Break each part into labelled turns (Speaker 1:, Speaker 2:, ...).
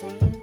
Speaker 1: do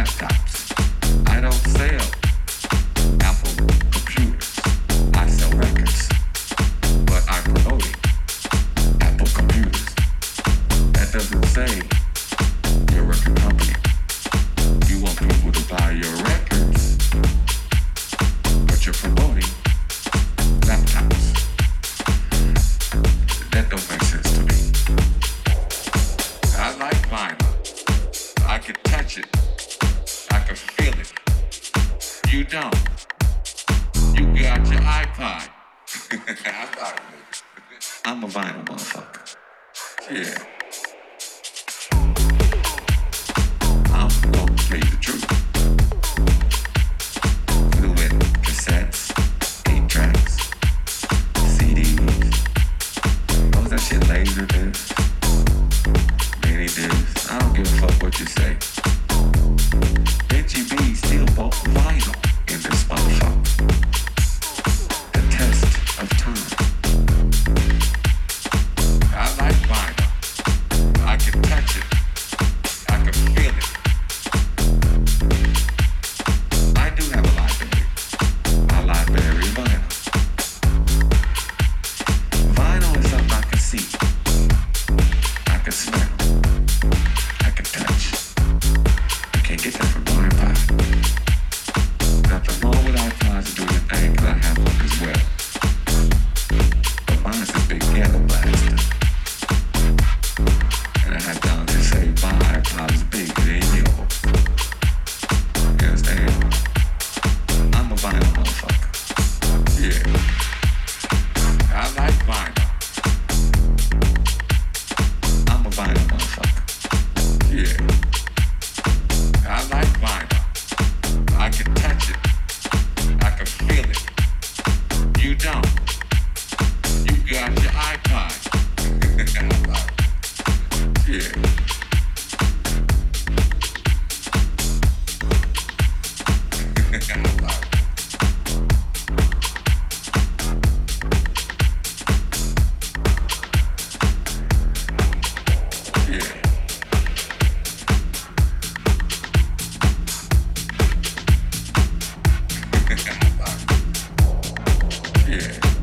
Speaker 2: I don't sell. Yeah.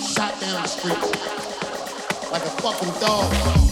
Speaker 3: shot down the street like a fucking dog.